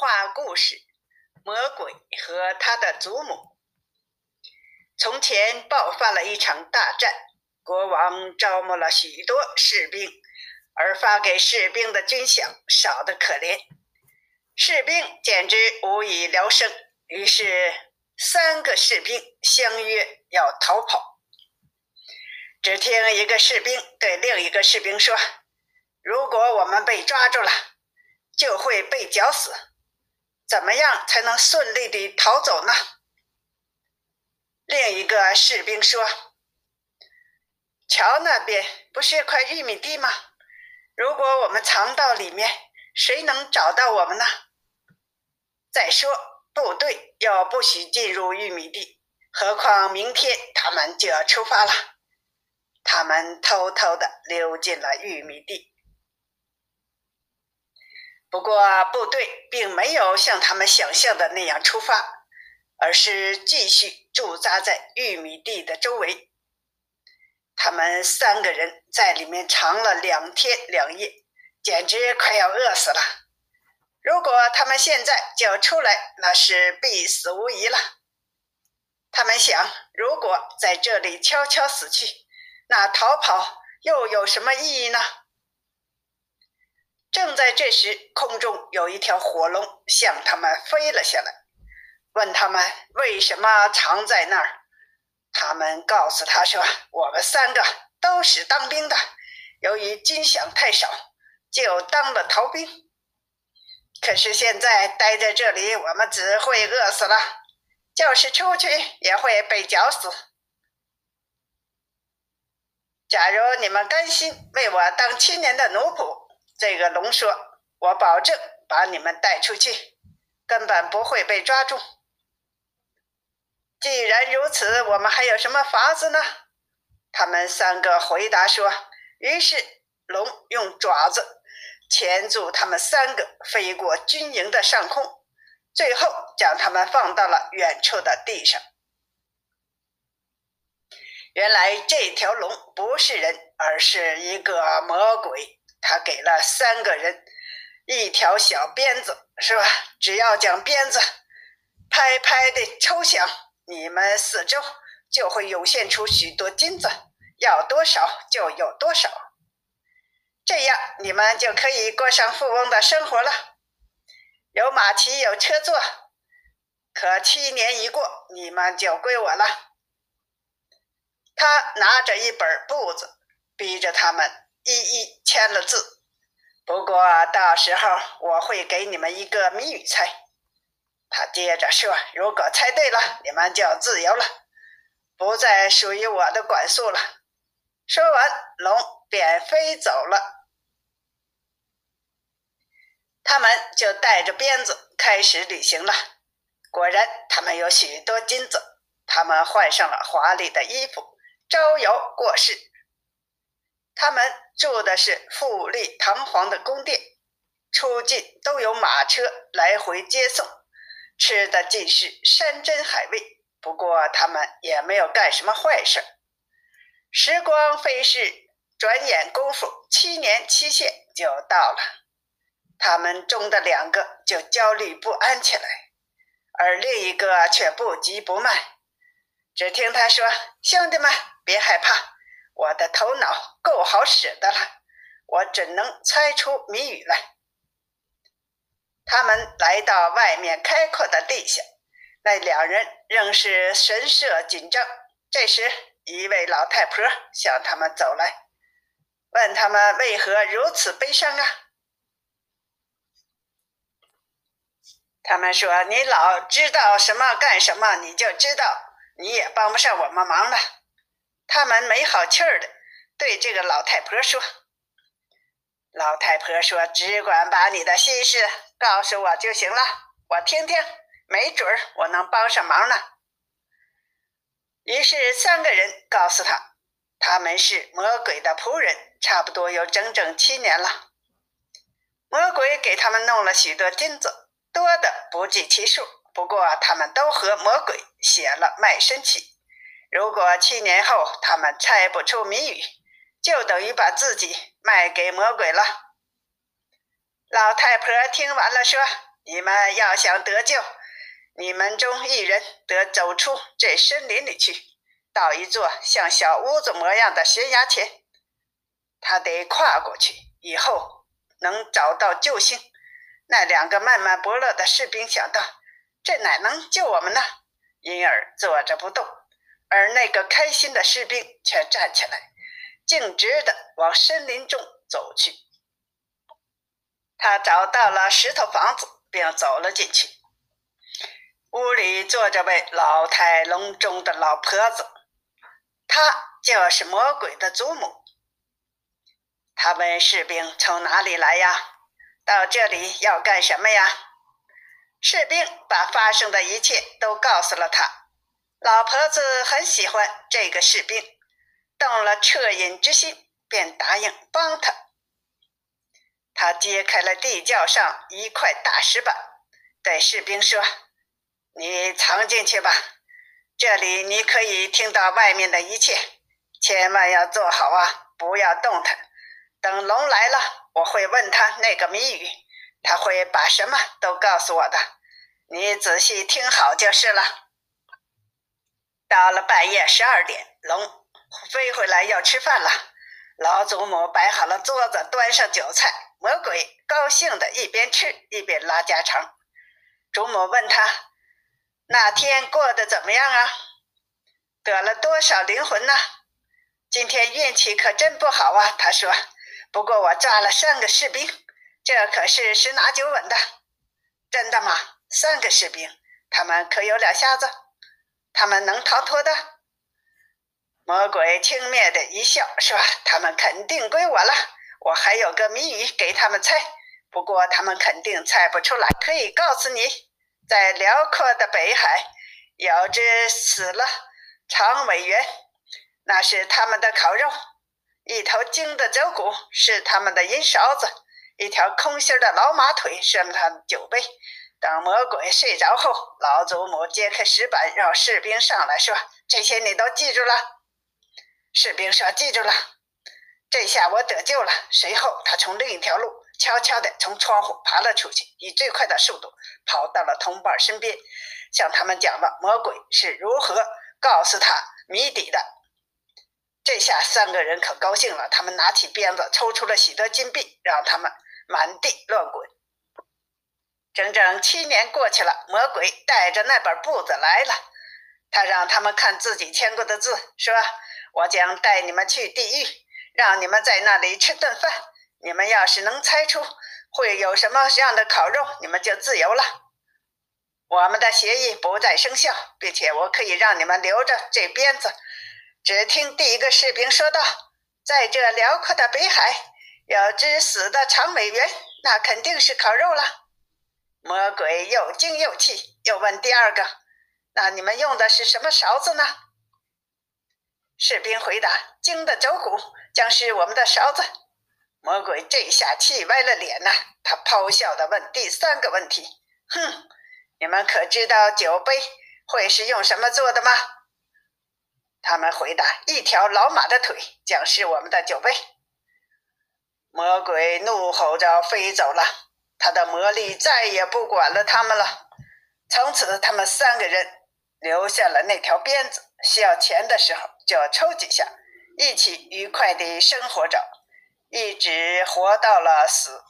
话故事：魔鬼和他的祖母。从前爆发了一场大战，国王招募了许多士兵，而发给士兵的军饷少得可怜，士兵简直无以聊生。于是，三个士兵相约要逃跑。只听一个士兵对另一个士兵说：“如果我们被抓住了，就会被绞死。怎么样才能顺利地逃走呢？”另一个士兵说：“桥那边不是块玉米地吗？如果我们藏到里面，谁能找到我们呢？再说，部队又不许进入玉米地，何况明天他们就要出发了。”他们偷偷地溜进了玉米地，不过部队并没有像他们想象的那样出发，而是继续驻扎在玉米地的周围。他们三个人在里面藏了两天两夜，简直快要饿死了。如果他们现在就出来，那是必死无疑了。他们想，如果在这里悄悄死去，那逃跑又有什么意义呢？正在这时，空中有一条火龙向他们飞了下来，问他们为什么藏在那儿。他们告诉他说：“我们三个都是当兵的，由于军饷太少，就当了逃兵。可是现在待在这里，我们只会饿死了，就是出去也会被绞死。”假如你们甘心为我当七年的奴仆，这个龙说：“我保证把你们带出去，根本不会被抓住。”既然如此，我们还有什么法子呢？他们三个回答说。于是龙用爪子钳住他们三个，飞过军营的上空，最后将他们放到了远处的地上。原来这条龙不是人，而是一个魔鬼。他给了三个人一条小鞭子，是吧？只要将鞭子拍拍的抽响，你们四周就会涌现出许多金子，要多少就有多少。这样你们就可以过上富翁的生活了，有马骑，有车坐。可七年一过，你们就归我了。他拿着一本簿子，逼着他们一一签了字。不过到时候我会给你们一个谜语猜。他接着说：“如果猜对了，你们就自由了，不再属于我的管束了。”说完，龙便飞走了。他们就带着鞭子开始旅行了。果然，他们有许多金子。他们换上了华丽的衣服。招摇过市，他们住的是富丽堂皇的宫殿，出进都有马车来回接送，吃的尽是山珍海味。不过他们也没有干什么坏事。时光飞逝，转眼功夫，七年期限就到了。他们中的两个就焦虑不安起来，而另一个却不急不慢。只听他说：“兄弟们。”别害怕，我的头脑够好使的了，我准能猜出谜语来。他们来到外面开阔的地下，那两人仍是神色紧张。这时，一位老太婆向他们走来，问他们为何如此悲伤啊？他们说：“你老知道什么干什么，你就知道，你也帮不上我们忙了。”他们没好气儿的对这个老太婆说：“老太婆说，只管把你的心事告诉我就行了，我听听，没准儿我能帮上忙呢。”于是三个人告诉他，他们是魔鬼的仆人，差不多有整整七年了。魔鬼给他们弄了许多金子，多的不计其数。不过他们都和魔鬼写了卖身契。如果七年后他们猜不出谜语，就等于把自己卖给魔鬼了。老太婆听完了说：“你们要想得救，你们中一人得走出这森林里去，到一座像小屋子模样的悬崖前，他得跨过去，以后能找到救星。”那两个慢慢伯乐的士兵想到，这哪能救我们呢？因而坐着不动。而那个开心的士兵却站起来，径直地往森林中走去。他找到了石头房子，并走了进去。屋里坐着位老态龙钟的老婆子，她就是魔鬼的祖母。他问士兵：“从哪里来呀？”到这里要干什么呀？士兵把发生的一切都告诉了他。老婆子很喜欢这个士兵，动了恻隐之心，便答应帮他。他揭开了地窖上一块大石板，对士兵说：“你藏进去吧，这里你可以听到外面的一切，千万要坐好啊，不要动弹。等龙来了。”我会问他那个谜语，他会把什么都告诉我的。你仔细听好就是了。到了半夜十二点，龙飞回来要吃饭了。老祖母摆好了桌子，端上酒菜，魔鬼高兴的一边吃一边拉家常。祖母问他：“那天过得怎么样啊？得了多少灵魂呢？今天运气可真不好啊。”他说。不过我抓了三个士兵，这可是十拿九稳的。真的吗？三个士兵，他们可有两下子？他们能逃脱的？魔鬼轻蔑的一笑，说：“他们肯定归我了。我还有个谜语给他们猜，不过他们肯定猜不出来。可以告诉你，在辽阔的北海，有只死了长尾猿，那是他们的烤肉。”一头精的酒骨是他们的银勺子，一条空心的老马腿是他们酒杯。等魔鬼睡着后，老祖母揭开石板，让士兵上来说：“这些你都记住了。”士兵说：“记住了。”这下我得救了。随后，他从另一条路悄悄地从窗户爬了出去，以最快的速度跑到了同伴身边，向他们讲了魔鬼是如何告诉他谜底的。这下三个人可高兴了，他们拿起鞭子，抽出了许多金币，让他们满地乱滚。整整七年过去了，魔鬼带着那本簿子来了，他让他们看自己签过的字，说：“我将带你们去地狱，让你们在那里吃顿饭。你们要是能猜出会有什么样的烤肉，你们就自由了。我们的协议不再生效，并且我可以让你们留着这鞭子。”只听第一个士兵说道：“在这辽阔的北海，有只死的长尾猿，那肯定是烤肉了。”魔鬼又惊又气，又问第二个：“那你们用的是什么勺子呢？”士兵回答：“精的走骨将是我们的勺子。”魔鬼这下气歪了脸呐，他咆哮地问第三个问题：“哼，你们可知道酒杯会是用什么做的吗？”他们回答：“一条老马的腿将是我们的酒杯。”魔鬼怒吼着飞走了，他的魔力再也不管了他们了。从此，他们三个人留下了那条鞭子，需要钱的时候就抽几下，一起愉快地生活着，一直活到了死。